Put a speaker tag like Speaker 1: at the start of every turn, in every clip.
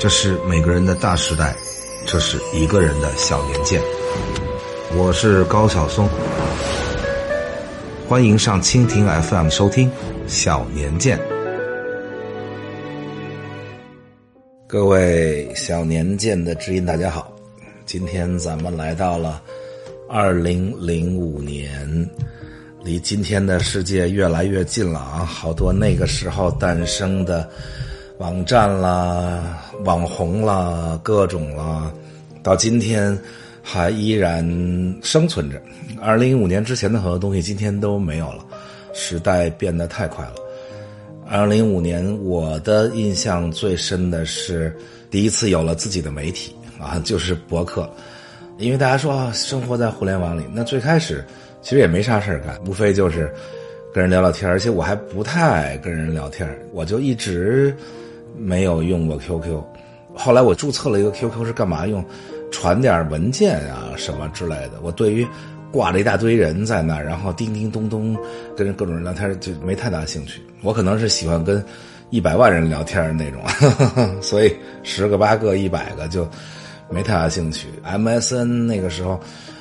Speaker 1: 这是每个人的大时代，这是一个人的小年鉴。我是高晓松，欢迎上蜻蜓 FM 收听《小年鉴》。各位小年鉴的知音，大家好！今天咱们来到了二零零五年，离今天的世界越来越近了啊！好多那个时候诞生的网站啦、网红啦、各种啦，到今天还依然生存着。二零一五年之前的很多东西，今天都没有了。时代变得太快了。二零一五年，我的印象最深的是第一次有了自己的媒体啊，就是博客。因为大家说，生活在互联网里，那最开始其实也没啥事儿干，无非就是跟人聊聊天而且我还不太爱跟人聊天我就一直没有用过 QQ。后来我注册了一个 QQ 是干嘛用？传点文件啊什么之类的。我对于挂着一大堆人在那，然后叮叮咚咚跟各种人聊天，就没太大兴趣。我可能是喜欢跟一百万人聊天那种，所以十个八个、一百个就没太大兴趣。MSN 那个时候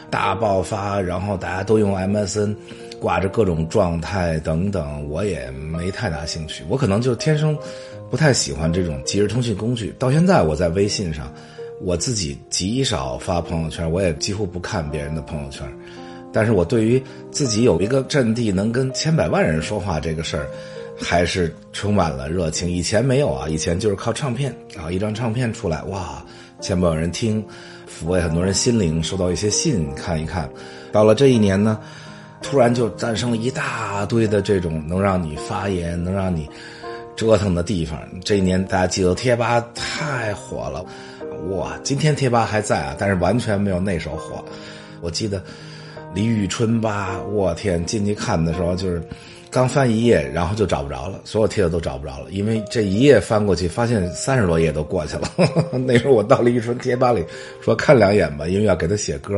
Speaker 1: 大爆发，然后大家都用 MSN，挂着各种状态等等，我也没太大兴趣。我可能就天生不太喜欢这种即时通讯工具。到现在我在微信上。我自己极少发朋友圈，我也几乎不看别人的朋友圈，但是我对于自己有一个阵地能跟千百万人说话这个事儿，还是充满了热情。以前没有啊，以前就是靠唱片啊，一张唱片出来，哇，千百万人听，抚慰很多人心灵，收到一些信看一看。到了这一年呢，突然就诞生了一大堆的这种能让你发言、能让你折腾的地方。这一年大家记得贴吧太火了。哇，今天贴吧还在啊，但是完全没有那时候火。我记得李宇春吧，我天，进去看的时候就是刚翻一页，然后就找不着了，所有贴子都找不着了，因为这一页翻过去，发现三十多页都过去了。那时候我到李宇春贴吧里说看两眼吧，因为要给他写歌。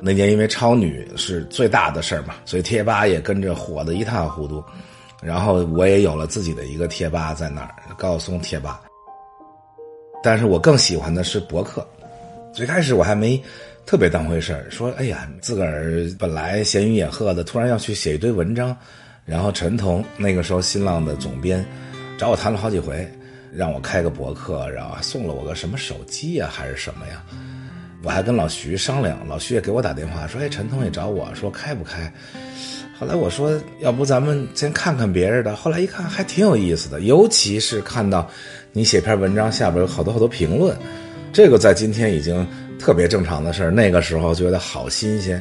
Speaker 1: 那年因为超女是最大的事儿嘛，所以贴吧也跟着火的一塌糊涂。然后我也有了自己的一个贴吧在那儿，高晓松贴吧。但是我更喜欢的是博客。最开始我还没特别当回事儿，说哎呀，自个儿本来闲云野鹤的，突然要去写一堆文章。然后陈彤那个时候新浪的总编找我谈了好几回，让我开个博客，然后送了我个什么手机呀，还是什么呀？我还跟老徐商量，老徐也给我打电话说，哎，陈彤也找我说开不开？后来我说，要不咱们先看看别人的。后来一看还挺有意思的，尤其是看到。你写篇文章，下边有好多好多评论，这个在今天已经特别正常的事。那个时候觉得好新鲜，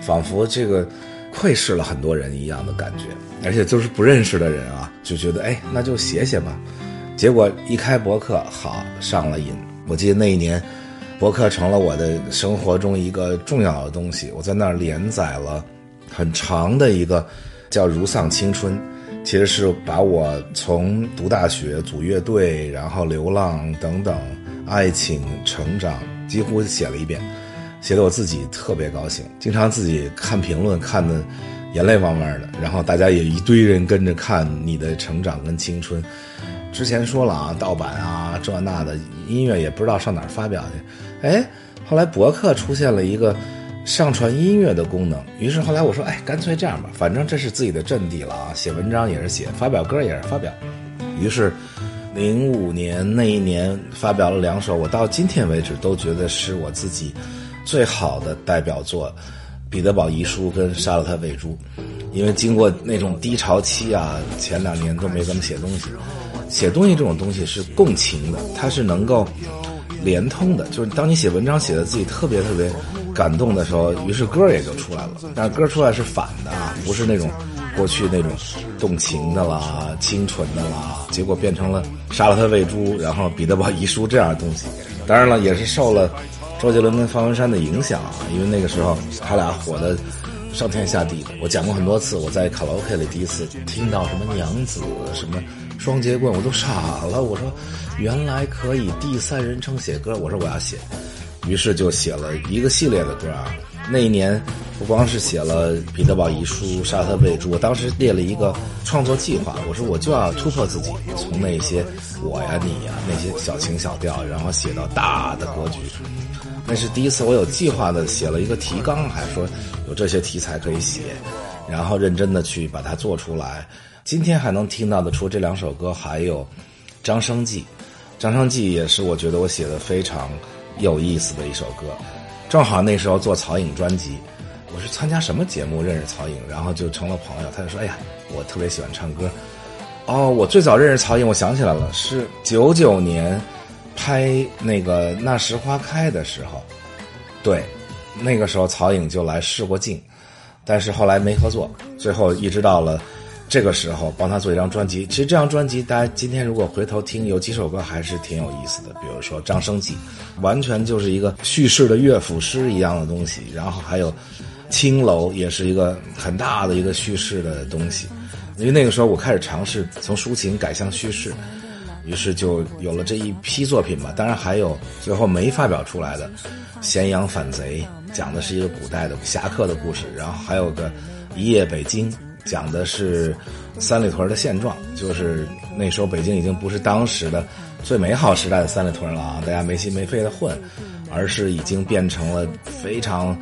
Speaker 1: 仿佛这个窥视了很多人一样的感觉，而且都是不认识的人啊，就觉得哎，那就写写吧。结果一开博客，好上了瘾。我记得那一年，博客成了我的生活中一个重要的东西。我在那儿连载了很长的一个叫《如丧青春》。其实是把我从读大学、组乐队，然后流浪等等，爱情、成长，几乎写了一遍，写的我自己特别高兴，经常自己看评论，看的眼泪汪汪的。然后大家也一堆人跟着看你的成长跟青春。之前说了啊，盗版啊，这那的音乐也不知道上哪儿发表去。哎，后来博客出现了一个。上传音乐的功能，于是后来我说，哎，干脆这样吧，反正这是自己的阵地了啊，写文章也是写，发表歌也是发表。于是，零五年那一年发表了两首，我到今天为止都觉得是我自己最好的代表作，《彼得堡遗书》跟《杀了他喂猪》。因为经过那种低潮期啊，前两年都没怎么写东西。写东西这种东西是共情的，它是能够连通的，就是当你写文章写的自己特别特别。感动的时候，于是歌也就出来了。但歌出来是反的啊，不是那种过去那种动情的啦、清纯的啦，结果变成了杀了他喂猪，然后彼得堡遗书这样的东西。当然了，也是受了周杰伦跟方文山的影响啊，因为那个时候他俩火的上天下地的。我讲过很多次，我在卡拉 OK 里第一次听到什么娘子、什么双截棍，我都傻了。我说，原来可以第三人称写歌，我说我要写。于是就写了一个系列的歌啊，那一年不光是写了《彼得堡遗书》《沙特贝珠》，我当时列了一个创作计划，我说我就要突破自己，从那些我呀、你呀那些小情小调，然后写到大的格局。那是第一次我有计划的写了一个提纲，还说有这些题材可以写，然后认真的去把它做出来。今天还能听到的，除这两首歌，还有《张生记》。《张生记》也是我觉得我写的非常有意思的一首歌。正好那时候做曹颖专辑。我是参加什么节目认识曹颖，然后就成了朋友。他就说：“哎呀，我特别喜欢唱歌。”哦，我最早认识曹颖，我想起来了，是九九年拍那个《那时花开》的时候。对，那个时候曹颖就来试过镜，但是后来没合作。最后一直到了这个时候，帮他做一张专辑。其实这张专辑，大家今天如果回头听，有几首歌还是挺有意思的。比如说《张生记》，完全就是一个叙事的乐府诗一样的东西。然后还有。青楼也是一个很大的一个叙事的东西，因为那个时候我开始尝试从抒情改向叙事，于是就有了这一批作品嘛。当然还有最后没发表出来的《咸阳反贼》，讲的是一个古代的侠客的故事；然后还有个《一夜北京》，讲的是三里屯的现状，就是那时候北京已经不是当时的最美好时代的三里屯了啊，大家没心没肺的混，而是已经变成了非常。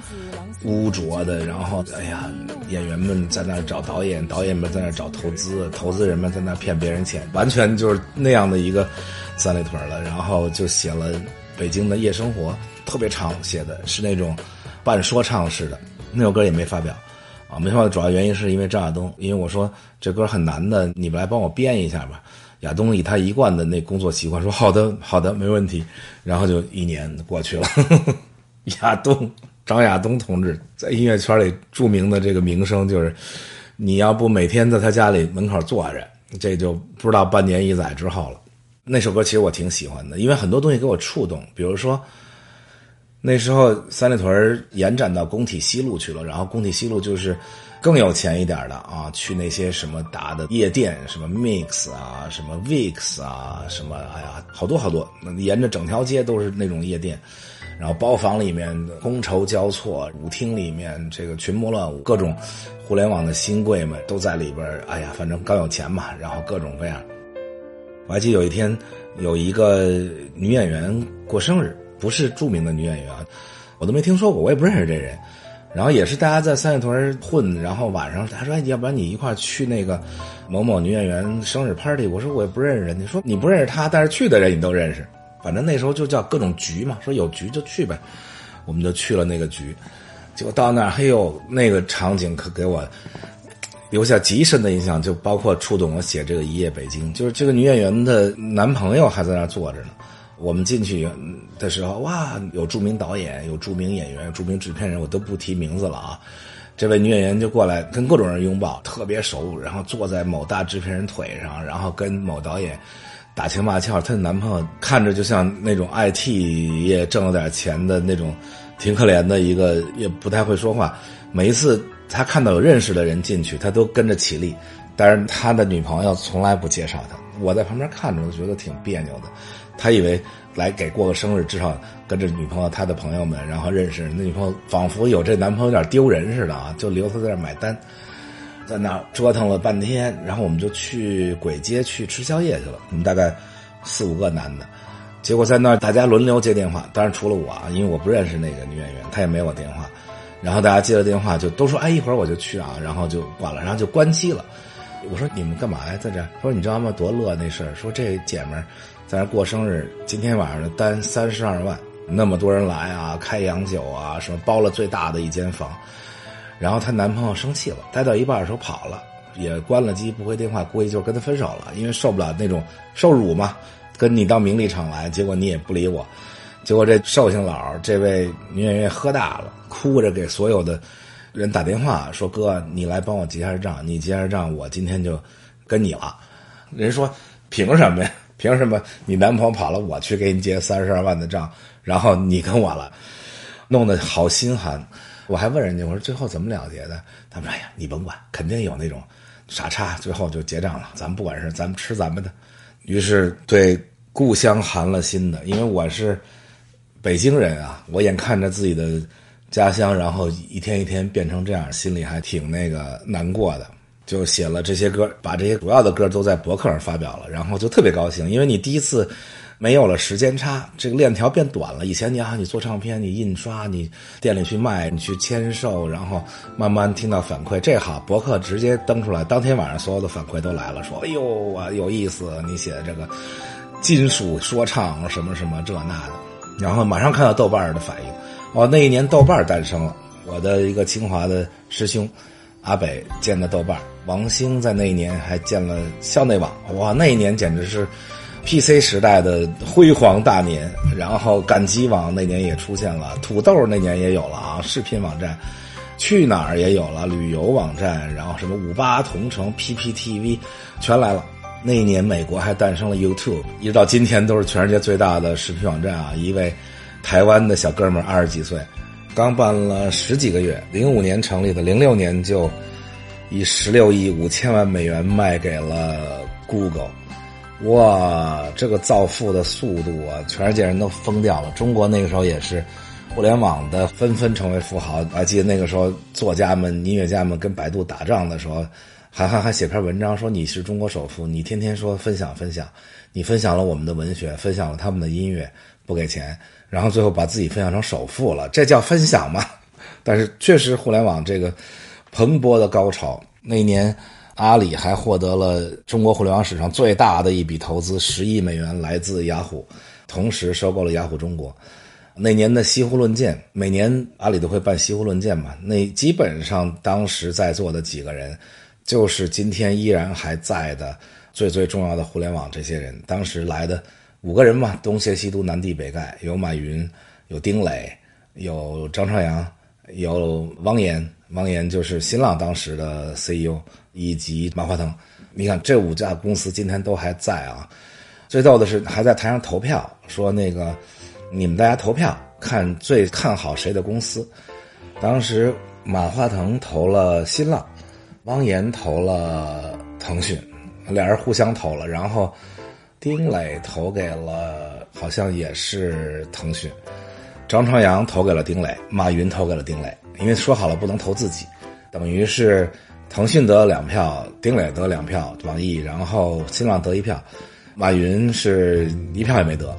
Speaker 1: 污浊的，然后哎呀，演员们在那找导演，导演们在那找投资，投资人们在那骗别人钱，完全就是那样的一个三里屯了。然后就写了北京的夜生活，特别长，写的是那种半说唱式的。那首歌也没发表啊，没发表主要原因是因为张亚东，因为我说这歌很难的，你们来帮我编一下吧。亚东以他一贯的那工作习惯说好的，好的，没问题。然后就一年过去了，亚东。张亚东同志在音乐圈里著名的这个名声就是，你要不每天在他家里门口坐着，这就不知道半年一载之后了。那首歌其实我挺喜欢的，因为很多东西给我触动。比如说，那时候三里屯延展到工体西路去了，然后工体西路就是更有钱一点的啊，去那些什么大的夜店，什么 Mix 啊，什么 Vix 啊，什么哎呀，好多好多，沿着整条街都是那种夜店。然后包房里面觥筹交错，舞厅里面这个群魔乱舞，各种互联网的新贵们都在里边哎呀，反正刚有钱嘛，然后各种各样。我还记得有一天有一个女演员过生日，不是著名的女演员，我都没听说过，我也不认识这人。然后也是大家在三里屯混，然后晚上他说：“哎，要不然你一块去那个某某女演员生日 party？” 我说：“我也不认识人。”家，说：“你不认识他，但是去的人你都认识。”反正那时候就叫各种局嘛，说有局就去呗，我们就去了那个局，结果到那儿，嘿呦，那个场景可给我留下极深的印象，就包括触动我写这个《一夜北京》，就是这个女演员的男朋友还在那儿坐着呢。我们进去的时候，哇，有著名导演，有著名演员，著名制片人，我都不提名字了啊。这位女演员就过来跟各种人拥抱，特别熟，然后坐在某大制片人腿上，然后跟某导演。打情骂俏，她的男朋友看着就像那种 IT 业挣了点钱的那种，挺可怜的一个，也不太会说话。每一次他看到有认识的人进去，他都跟着起立。但是他的女朋友从来不介绍他，我在旁边看着，我觉得挺别扭的。他以为来给过个生日，至少跟着女朋友、他的朋友们，然后认识那女朋友，仿佛有这男朋友有点丢人似的啊，就留他在那买单。在那折腾了半天，然后我们就去鬼街去吃宵夜去了。我们大概四五个男的，结果在那儿大家轮流接电话，当然除了我啊，因为我不认识那个女演员，她也没我电话。然后大家接了电话就都说：“哎，一会儿我就去啊。”然后就挂了，然后就关机了。我说：“你们干嘛呀，在这他？”说：“你知道吗？多乐那事儿。说这姐们儿在那过生日，今天晚上的单三十二万，那么多人来啊，开洋酒啊，什么包了最大的一间房。”然后她男朋友生气了，待到一半的时候跑了，也关了机不回电话，估计就是跟他分手了，因为受不了那种受辱嘛。跟你到名利场来，结果你也不理我，结果这寿星佬这位女演员喝大了，哭着给所有的人打电话说：“哥，你来帮我结下账，你结下账，我今天就跟你了。”人说：“凭什么呀？凭什么你男朋友跑了，我去给你结三十二万的账，然后你跟我了，弄得好心寒。”我还问人家，我说最后怎么了结的？他们说：“哎呀，你甭管，肯定有那种傻叉，最后就结账了。咱们不管事，咱们吃咱们的。”于是对故乡寒了心的，因为我是北京人啊，我眼看着自己的家乡，然后一天一天变成这样，心里还挺那个难过的。就写了这些歌，把这些主要的歌都在博客上发表了，然后就特别高兴，因为你第一次没有了时间差，这个链条变短了。以前你啊，你做唱片，你印刷，你店里去卖，你去签售，然后慢慢听到反馈，这好，博客直接登出来，当天晚上所有的反馈都来了，说哎呦啊有意思，你写的这个金属说唱什么什么这那的，然后马上看到豆瓣的反应，哦，那一年豆瓣诞生了，我的一个清华的师兄。阿北建的豆瓣，王兴在那一年还建了校内网，哇，那一年简直是 PC 时代的辉煌大年。然后赶集网那年也出现了，土豆那年也有了啊，视频网站，去哪儿也有了，旅游网站，然后什么五八同城、PPTV 全来了。那一年美国还诞生了 YouTube，一直到今天都是全世界最大的视频网站啊。一位台湾的小哥们儿，二十几岁。刚办了十几个月，零五年成立的，零六年就以十六亿五千万美元卖给了 Google，哇，这个造富的速度啊，全世界人都疯掉了。中国那个时候也是，互联网的纷纷成为富豪。我还记得那个时候，作家们、音乐家们跟百度打仗的时候，还还还写篇文章说你是中国首富，你天天说分享分享，你分享了我们的文学，分享了他们的音乐，不给钱。然后最后把自己分享成首富了，这叫分享吗？但是确实，互联网这个蓬勃的高潮，那一年阿里还获得了中国互联网史上最大的一笔投资，十亿美元来自雅虎，同时收购了雅虎中国。那年的西湖论剑，每年阿里都会办西湖论剑嘛，那基本上当时在座的几个人，就是今天依然还在的最最重要的互联网这些人，当时来的。五个人嘛，东邪西毒，南帝北丐，有马云，有丁磊，有张朝阳，有汪岩。汪岩就是新浪当时的 CEO，以及马化腾。你看这五家公司今天都还在啊。最逗的是还在台上投票，说那个你们大家投票看最看好谁的公司。当时马化腾投了新浪，汪岩投了腾讯，俩人互相投了，然后。丁磊投给了，好像也是腾讯；张朝阳投给了丁磊，马云投给了丁磊。因为说好了不能投自己，等于是腾讯得了两票，丁磊得两票，网易，然后新浪得一票，马云是一票也没得。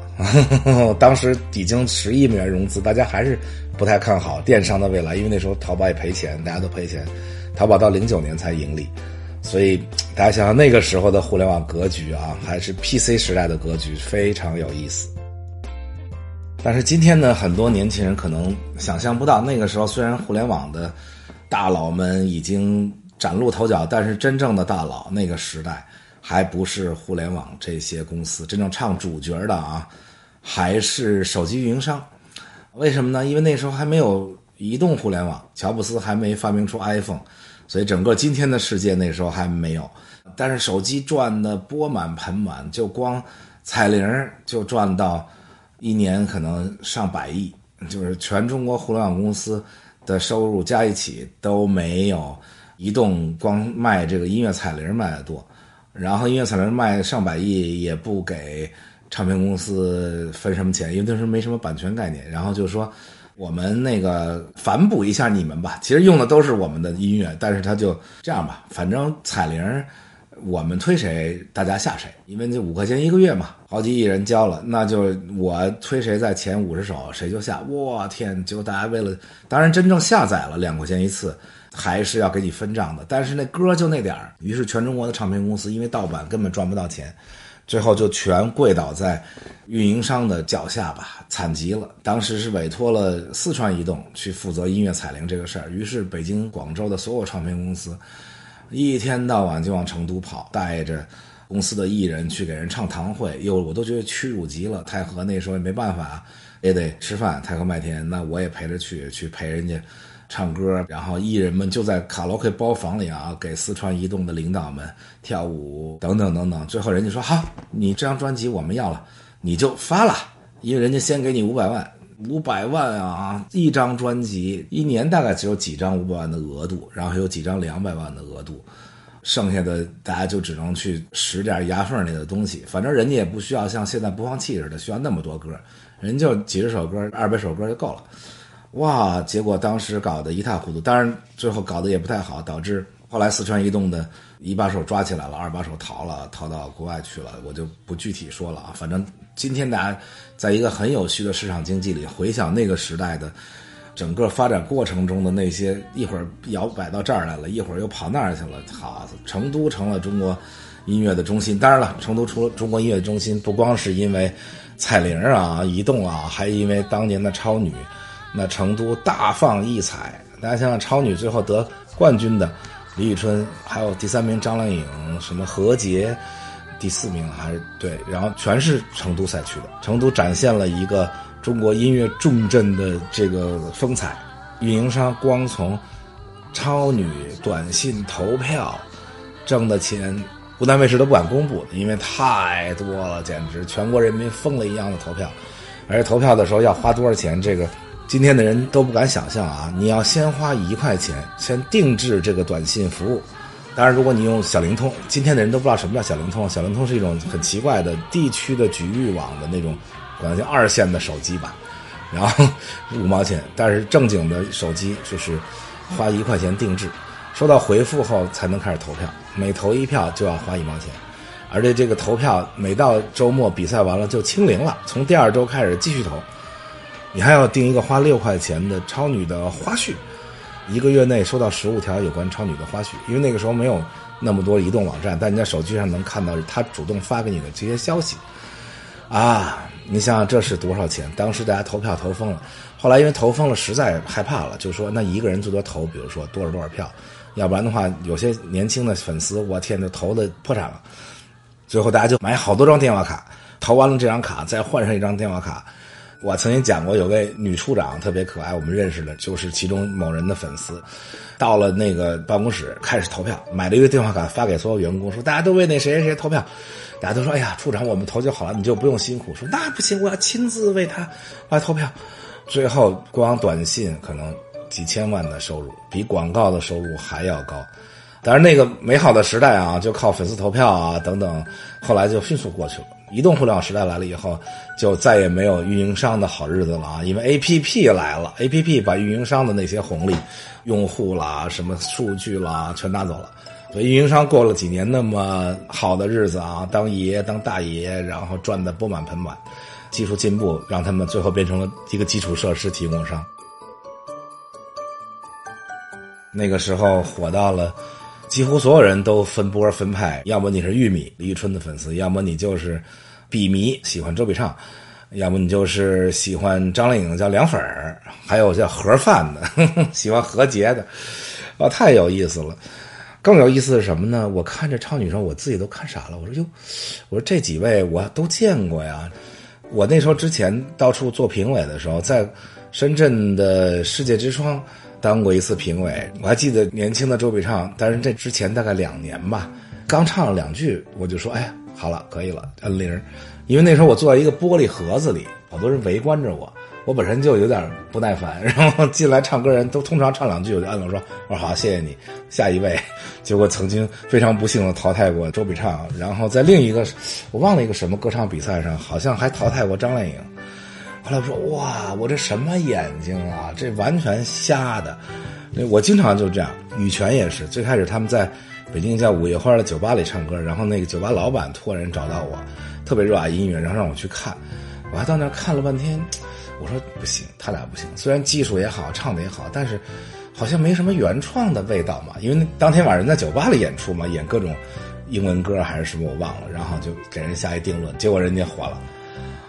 Speaker 1: 当时已经十亿美元融资，大家还是不太看好电商的未来，因为那时候淘宝也赔钱，大家都赔钱，淘宝到零九年才盈利。所以，大家想想那个时候的互联网格局啊，还是 PC 时代的格局，非常有意思。但是今天呢，很多年轻人可能想象不到，那个时候虽然互联网的大佬们已经崭露头角，但是真正的大佬那个时代还不是互联网这些公司，真正唱主角的啊，还是手机运营商。为什么呢？因为那时候还没有移动互联网，乔布斯还没发明出 iPhone。所以整个今天的世界那时候还没有，但是手机赚的钵满盆满，就光彩铃就赚到一年可能上百亿，就是全中国互联网公司的收入加一起都没有移动光卖这个音乐彩铃卖的多。然后音乐彩铃卖上百亿也不给唱片公司分什么钱，因为那时候没什么版权概念。然后就说。我们那个反哺一下你们吧，其实用的都是我们的音乐，但是他就这样吧，反正彩铃，我们推谁大家下谁，因为这五块钱一个月嘛，好几亿人交了，那就我推谁在前五十首谁就下，我天，就大家为了，当然真正下载了两块钱一次，还是要给你分账的，但是那歌就那点儿，于是全中国的唱片公司因为盗版根本赚不到钱。最后就全跪倒在运营商的脚下吧，惨极了。当时是委托了四川移动去负责音乐彩铃这个事儿，于是北京、广州的所有唱片公司一天到晚就往成都跑，带着公司的艺人去给人唱堂会，哟，我都觉得屈辱极了。太和那时候也没办法，也得吃饭。太和麦田，那我也陪着去，去陪人家。唱歌，然后艺人们就在卡拉 OK 包房里啊，给四川移动的领导们跳舞，等等等等。最后人家说好，你这张专辑我们要了，你就发了，因为人家先给你五百万，五百万啊，一张专辑一年大概只有几张五百万的额度，然后有几张两百万的额度，剩下的大家就只能去拾点牙缝里的东西。反正人家也不需要像现在播放器似的需要那么多歌，人就几十首歌，二百首歌就够了。哇，结果当时搞得一塌糊涂，当然最后搞得也不太好，导致后来四川移动的一把手抓起来了，二把手逃了，逃到国外去了，我就不具体说了啊。反正今天大家在一个很有序的市场经济里回想那个时代的整个发展过程中的那些，一会儿摇摆到这儿来了，一会儿又跑那儿去了，好，成都成了中国音乐的中心。当然了，成都除了中国音乐中心，不光是因为彩铃啊、移动啊，还因为当年的超女。那成都大放异彩，大家想想，超女最后得冠军的李宇春，还有第三名张靓颖，什么何洁，第四名还是对，然后全是成都赛区的。成都展现了一个中国音乐重镇的这个风采。运营商光从超女短信投票挣的钱，湖南卫视都不敢公布，因为太多了，简直全国人民疯了一样的投票，而且投票的时候要花多少钱，这个。今天的人都不敢想象啊！你要先花一块钱，先定制这个短信服务。当然，如果你用小灵通，今天的人都不知道什么叫小灵通。小灵通是一种很奇怪的地区的局域网的那种，管叫二线的手机吧。然后五毛钱，但是正经的手机就是花一块钱定制，收到回复后才能开始投票，每投一票就要花一毛钱，而且这个投票每到周末比赛完了就清零了，从第二周开始继续投。你还要订一个花六块钱的超女的花絮，一个月内收到十五条有关超女的花絮。因为那个时候没有那么多移动网站，但你在手机上能看到他主动发给你的这些消息。啊，你想想这是多少钱？当时大家投票投疯了，后来因为投疯了实在害怕了，就说那一个人最多投，比如说多少多少票，要不然的话有些年轻的粉丝，我天，就投的破产了。最后大家就买好多张电话卡，投完了这张卡再换上一张电话卡。我曾经讲过，有位女处长特别可爱，我们认识的，就是其中某人的粉丝。到了那个办公室开始投票，买了一个电话卡发给所有员工，说大家都为那谁谁谁投票。大家都说：“哎呀，处长，我们投就好了，你就不用辛苦。”说那不行，我要亲自为他来投票。最后光短信可能几千万的收入，比广告的收入还要高。但是那个美好的时代啊，就靠粉丝投票啊等等，后来就迅速过去了。移动互联网时代来了以后，就再也没有运营商的好日子了啊！因为 A P P 来了，A P P 把运营商的那些红利、用户啦、什么数据啦，全拿走了。所以运营商过了几年那么好的日子啊，当爷当大爷，然后赚的钵满盆满。技术进步让他们最后变成了一个基础设施提供商。那个时候火到了。几乎所有人都分波分派，要么你是玉米李宇春的粉丝，要么你就是笔迷喜欢周笔畅，要么你就是喜欢张靓颖叫凉粉儿，还有叫盒饭的 喜欢何洁的，啊，太有意思了。更有意思是什么呢？我看这超女生，我自己都看傻了。我说哟，我说这几位我都见过呀。我那时候之前到处做评委的时候，在深圳的世界之窗。当过一次评委，我还记得年轻的周笔畅，但是这之前大概两年吧，刚唱了两句，我就说：“哎，好了，可以了，摁铃。”因为那时候我坐在一个玻璃盒子里，好多人围观着我，我本身就有点不耐烦，然后进来唱歌人都通常唱两句，我就摁了，说：“我说好，谢谢你，下一位。” 结果曾经非常不幸的淘汰过周笔畅，然后在另一个我忘了一个什么歌唱比赛上，好像还淘汰过张靓颖。后来我说哇，我这什么眼睛啊？这完全瞎的。那我经常就这样，羽泉也是。最开始他们在北京在五月花的酒吧里唱歌，然后那个酒吧老板托人找到我，特别热爱音乐，然后让我去看。我还到那儿看了半天，我说不行，他俩不行。虽然技术也好，唱的也好，但是好像没什么原创的味道嘛。因为当天晚上在酒吧里演出嘛，演各种英文歌还是什么我忘了，然后就给人下一定论，结果人家火了。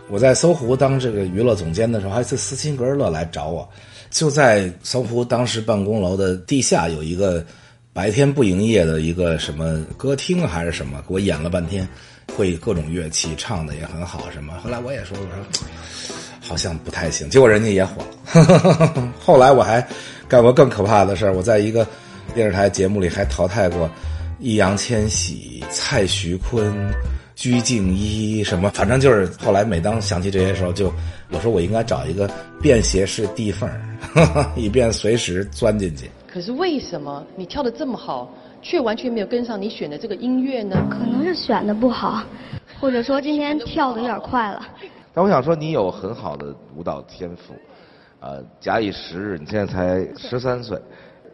Speaker 1: 我在搜狐当这个娱乐总监的时候，还有一次斯琴格日乐来找我，就在搜狐当时办公楼的地下有一个白天不营业的一个什么歌厅还是什么，给我演了半天，会各种乐器，唱的也很好，什么。后来我也说，我说好像不太行，结果人家也火了。后来我还干过更可怕的事儿，我在一个电视台节目里还淘汰过易烊千玺、蔡徐坤。鞠婧祎什么，反正就是后来每当想起这些时候，就我说我应该找一个便携式地缝 以便随时钻进去。
Speaker 2: 可是为什么你跳的这么好，却完全没有跟上你选的这个音乐呢？
Speaker 3: 可能是选的不好，或者说今天跳的有点快了。
Speaker 4: 但我想说，你有很好的舞蹈天赋，呃，假以时日，你现在才十三岁，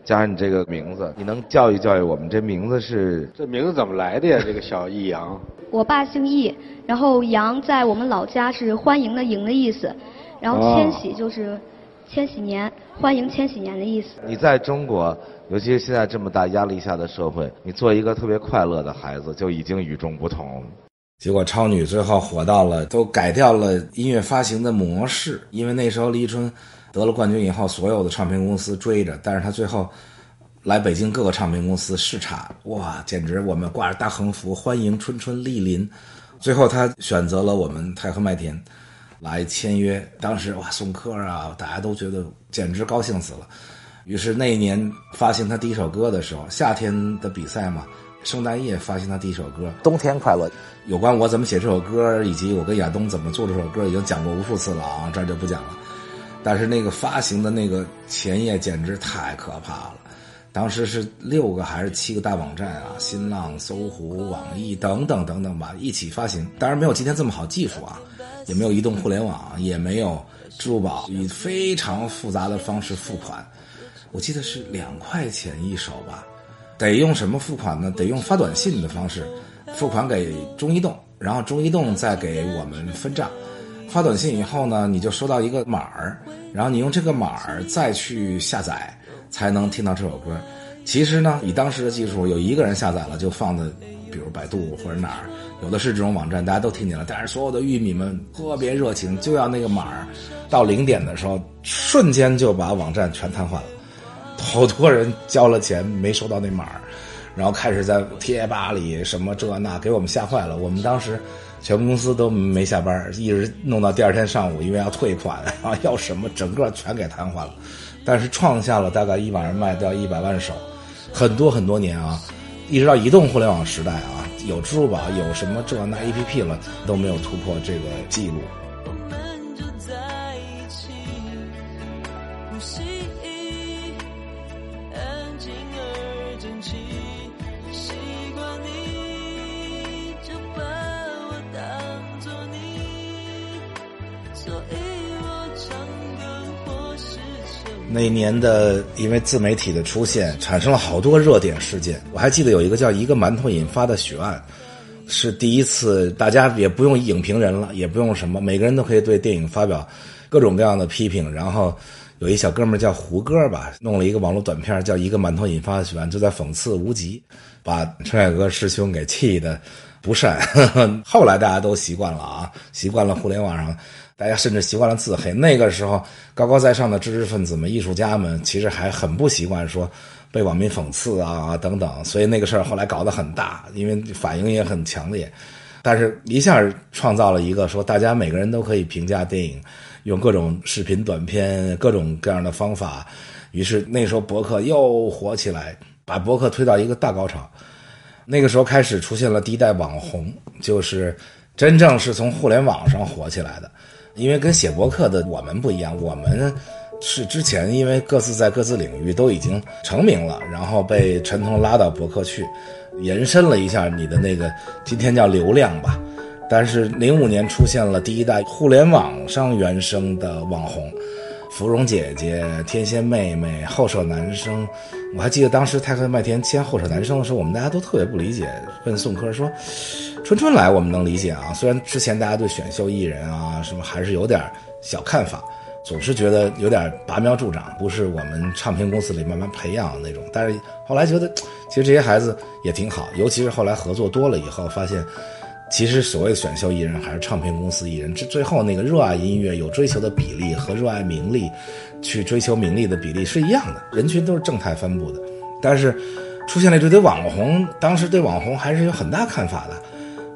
Speaker 4: 加上你这个名字，你能教育教育我们，这名字是
Speaker 5: 这名字怎么来的呀？这个小易阳，
Speaker 3: 我爸姓易，然后阳在我们老家是欢迎的迎的意思，然后
Speaker 5: 哦
Speaker 3: 千禧就是千禧年，欢迎千禧年的意思。
Speaker 4: 你在中国，尤其是现在这么大压力下的社会，你做一个特别快乐的孩子，就已经与众不同。
Speaker 1: 结果超女最后火到了，都改掉了音乐发行的模式，因为那时候李宇春得了冠军以后，所有的唱片公司追着，但是他最后来北京各个唱片公司视察，哇，简直我们挂着大横幅欢迎春春莅临。最后他选择了我们太和麦田来签约，当时哇宋柯啊，大家都觉得简直高兴死了。于是那一年发行他第一首歌的时候，夏天的比赛嘛，圣诞夜发行他第一首歌《冬天快乐》。有关我怎么写这首歌，以及我跟亚东怎么做这首歌，已经讲过无数次了啊，这儿就不讲了。但是那个发行的那个前夜简直太可怕了，当时是六个还是七个大网站啊，新浪、搜狐、网易等等等等吧，一起发行。当然没有今天这么好技术啊，也没有移动互联网，也没有支付宝，以非常复杂的方式付款。我记得是两块钱一首吧，得用什么付款呢？得用发短信的方式付款给中移动，然后中移动再给我们分账。发短信以后呢，你就收到一个码儿，然后你用这个码儿再去下载，才能听到这首歌。其实呢，以当时的技术，有一个人下载了就放在，比如百度或者哪儿，有的是这种网站，大家都听见了。但是所有的玉米们特别热情，就要那个码儿，到零点的时候，瞬间就把网站全瘫痪了。好多人交了钱没收到那码儿，然后开始在贴吧里什么这那给我们吓坏了。我们当时全公司都没下班，一直弄到第二天上午，因为要退款啊，要什么，整个全给瘫痪了。但是创下了大概一晚上卖掉一百万手，很多很多年啊，一直到移动互联网时代啊，有支付宝，有什么这那 APP 了，都没有突破这个记录。那年的，因为自媒体的出现，产生了好多热点事件。我还记得有一个叫“一个馒头引发的血案”，是第一次，大家也不用影评人了，也不用什么，每个人都可以对电影发表各种各样的批评。然后有一小哥们儿叫胡歌吧，弄了一个网络短片叫“一个馒头引发的血案”，就在讽刺无极，把陈凯歌师兄给气的不善。后来大家都习惯了啊，习惯了互联网上。大家甚至习惯了自黑。那个时候，高高在上的知识分子们、艺术家们，其实还很不习惯说被网民讽刺啊等等。所以那个事儿后来搞得很大，因为反应也很强烈。但是一下创造了一个说大家每个人都可以评价电影，用各种视频短片、各种各样的方法。于是那时候博客又火起来，把博客推到一个大高潮。那个时候开始出现了第一代网红，就是真正是从互联网上火起来的。因为跟写博客的我们不一样，我们是之前因为各自在各自领域都已经成名了，然后被陈彤拉到博客去，延伸了一下你的那个今天叫流量吧。但是零五年出现了第一代互联网上原生的网红，芙蓉姐姐、天仙妹妹、后舍男生。我还记得当时泰克麦田签后舍男生的时候，我们大家都特别不理解，问宋柯说。春春来我们能理解啊，虽然之前大家对选秀艺人啊什么还是有点小看法，总是觉得有点拔苗助长，不是我们唱片公司里慢慢培养的那种。但是后来觉得，其实这些孩子也挺好，尤其是后来合作多了以后，发现其实所谓选秀艺人还是唱片公司艺人，这最后那个热爱音乐、有追求的比例和热爱名利去追求名利的比例是一样的，人群都是正态分布的。但是出现了这堆网红，当时对网红还是有很大看法的。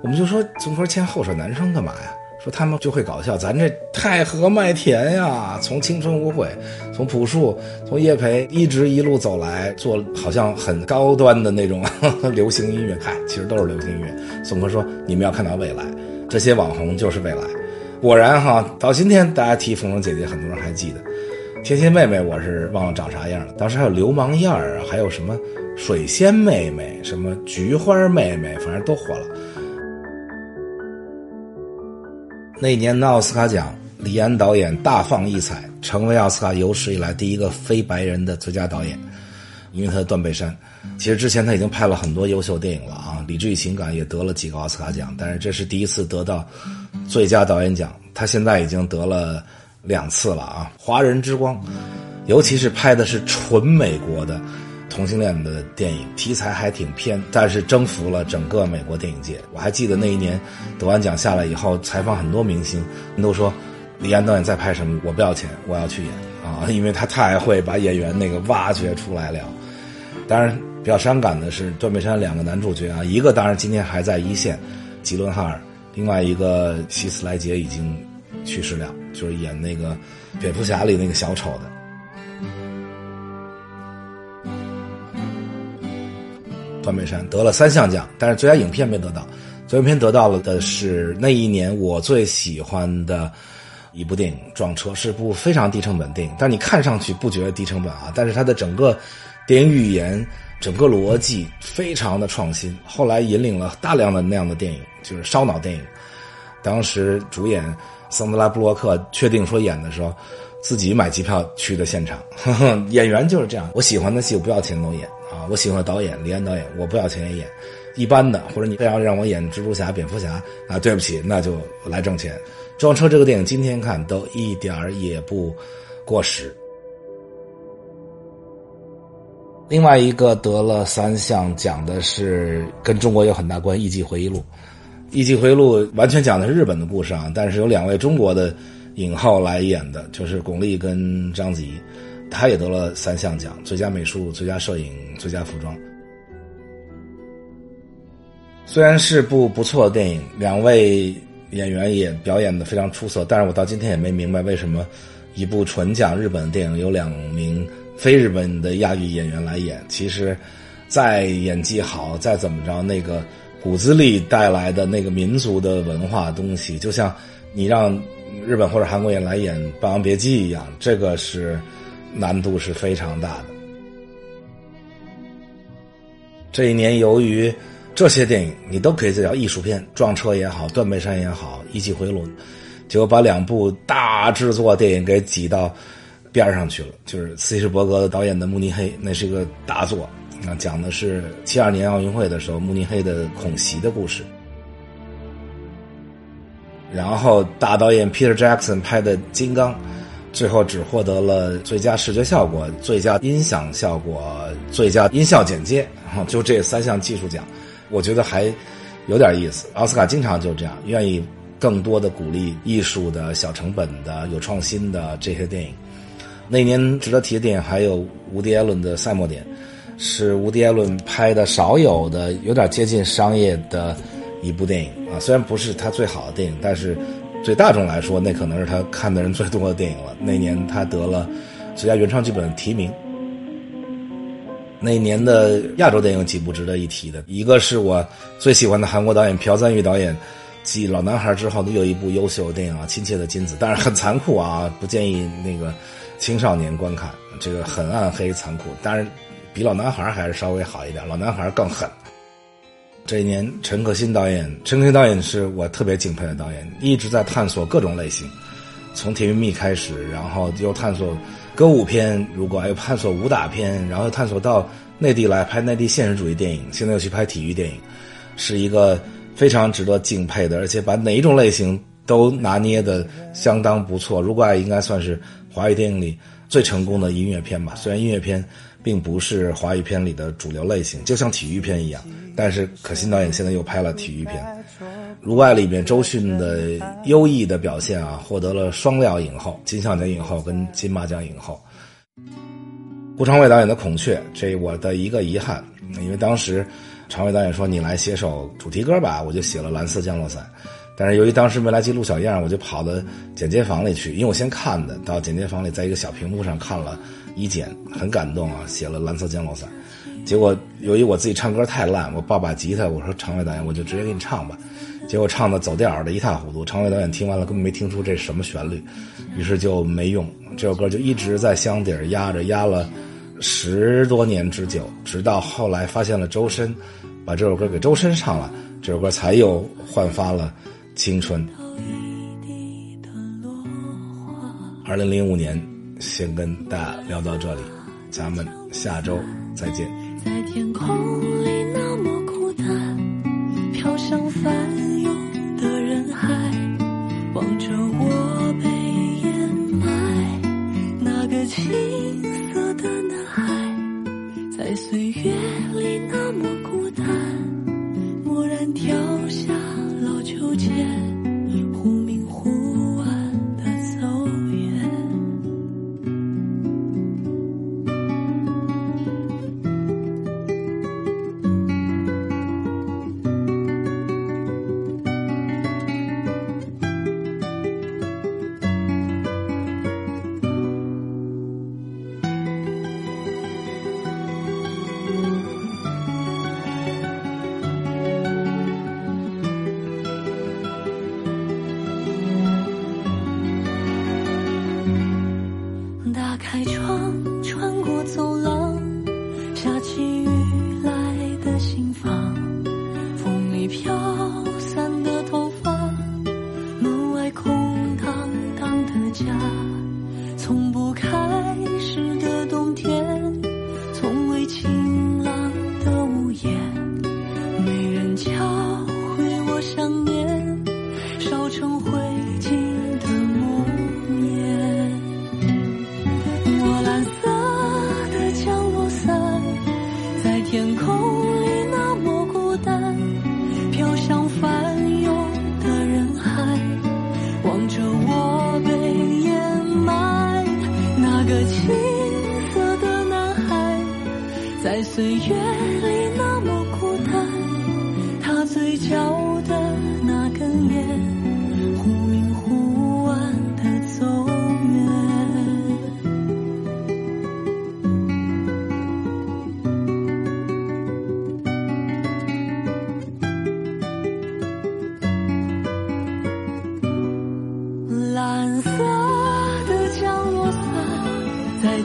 Speaker 1: 我们就说宋柯签后舍男生干嘛呀？说他们就会搞笑，咱这太和麦田呀，从青春无悔，从朴树，从叶培一直一路走来，做好像很高端的那种呵 呵流行音乐，嗨，其实都是流行音乐。宋柯说：“你们要看到未来，这些网红就是未来。”果然哈，到今天大家提芙蓉姐姐，很多人还记得。天仙妹妹，我是忘了长啥样了。当时还有流氓燕儿，还有什么水仙妹妹，什么菊花妹妹，反正都火了。那一年的奥斯卡奖，李安导演大放异彩，成为奥斯卡有史以来第一个非白人的最佳导演，因为他的《断背山》。其实之前他已经拍了很多优秀电影了啊，《理智与情感》也得了几个奥斯卡奖，但是这是第一次得到最佳导演奖。他现在已经得了两次了啊，《华人之光》，尤其是拍的是纯美国的同性恋的电影，题材还挺偏，但是征服了整个美国电影界。我还记得那一年得完奖下来以后，采访很多明星，都说李安导演在拍什么，我不要钱，我要去演啊，因为他太会把演员那个挖掘出来了。当然。比较伤感的是，断背山两个男主角啊，一个当然今天还在一线，吉伦哈尔；另外一个希斯莱杰已经去世了，就是演那个蝙蝠侠里那个小丑的。断背山得了三项奖，但是最佳影片没得到，最佳影片得到了的是那一年我最喜欢的一部电影《撞车》，是部非常低成本电影，但你看上去不觉得低成本啊，但是它的整个电影语言。整个逻辑非常的创新，后来引领了大量的那样的电影，就是烧脑电影。当时主演桑德拉布洛克确定说演的时候，自己买机票去的现场。演员就是这样，我喜欢的戏我不要钱都演啊，我喜欢导演李安导演我不要钱也演，一般的或者你非要让我演蜘蛛侠、蝙蝠侠啊，对不起，那就来挣钱。撞车这个电影今天看都一点儿也不过时。另外一个得了三项奖的是跟中国有很大关，《艺伎回忆录》。《艺伎回忆录》完全讲的是日本的故事啊，但是有两位中国的影后来演的，就是巩俐跟章子怡，他也得了三项奖：最佳美术、最佳摄影、最佳服装。虽然是部不错的电影，两位演员也表演的非常出色，但是我到今天也没明白为什么一部纯讲日本的电影有两名。非日本的亚裔演员来演，其实，再演技好，再怎么着，那个骨子里带来的那个民族的文化东西，就像你让日本或者韩国演员来演《霸王别姬》一样，这个是难度是非常大的。这一年，由于这些电影，你都可以叫艺术片，《撞车》也好，《断背山》也好，《一骑回龙》，结果把两部大制作电影给挤到。边上去了，就是斯皮尔伯格的导演的《慕尼黑》，那是一个大作，讲的是七二年奥运会的时候慕尼黑的恐袭的故事。然后大导演 Peter Jackson 拍的《金刚》，最后只获得了最佳视觉效果、最佳音响效果、最佳音效剪接，就这三项技术奖，我觉得还有点意思。奥斯卡经常就这样，愿意更多的鼓励艺术的小成本的、有创新的这些电影。那年值得提的电影还有伍迪·艾伦的《赛末点》，是伍迪·艾伦拍的少有的有点接近商业的一部电影啊。虽然不是他最好的电影，但是对大众来说，那可能是他看的人最多的电影了。那年他得了最佳原创剧本提名。那年的亚洲电影几部值得一提的，一个是我最喜欢的韩国导演朴赞玉导演继《老男孩》之后的又一部优秀的电影啊，《亲切的金子》，但是很残酷啊，不建议那个。青少年观看这个很暗黑残酷，当然比老男孩还是稍微好一点，老男孩更狠。这一年，陈可辛导演，陈可辛导演是我特别敬佩的导演，一直在探索各种类型，从《甜蜜蜜》开始，然后又探索歌舞片，如果还有探索武打片，然后又探索到内地来拍内地现实主义电影，现在又去拍体育电影，是一个非常值得敬佩的，而且把哪一种类型都拿捏的相当不错。如果爱应该算是。华语电影里最成功的音乐片吧，虽然音乐片并不是华语片里的主流类型，就像体育片一样，但是可心导演现在又拍了体育片，《如爱》里面周迅的优异的表现啊，获得了双料影后、金像奖影后跟金马奖影后。顾长卫导演的《孔雀》，这我的一个遗憾，因为当时长卫导演说你来写首主题歌吧，我就写了《蓝色降落伞》。但是由于当时没来及录小样，我就跑到剪接房里去，因为我先看的，到剪接房里，在一个小屏幕上看了一剪，很感动啊，写了《蓝色降落伞》。结果由于我自己唱歌太烂，我抱把吉他，我说常伟导演，我就直接给你唱吧。结果唱的走调的一塌糊涂，常伟导演听完了根本没听出这什么旋律，于是就没用。这首歌就一直在箱底儿压着，压了十多年之久，直到后来发现了周深，把这首歌给周深唱了，这首歌才又焕发了青春。二零零五年，先跟大家聊到这里咱们下周再见。
Speaker 6: 在天空里那么孤单。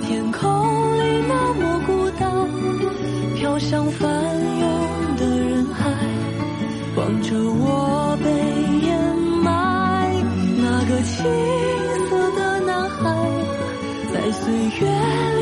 Speaker 6: 天空里那么孤单飘向翻涌的人海望着我被掩埋那个青涩的男孩在岁月里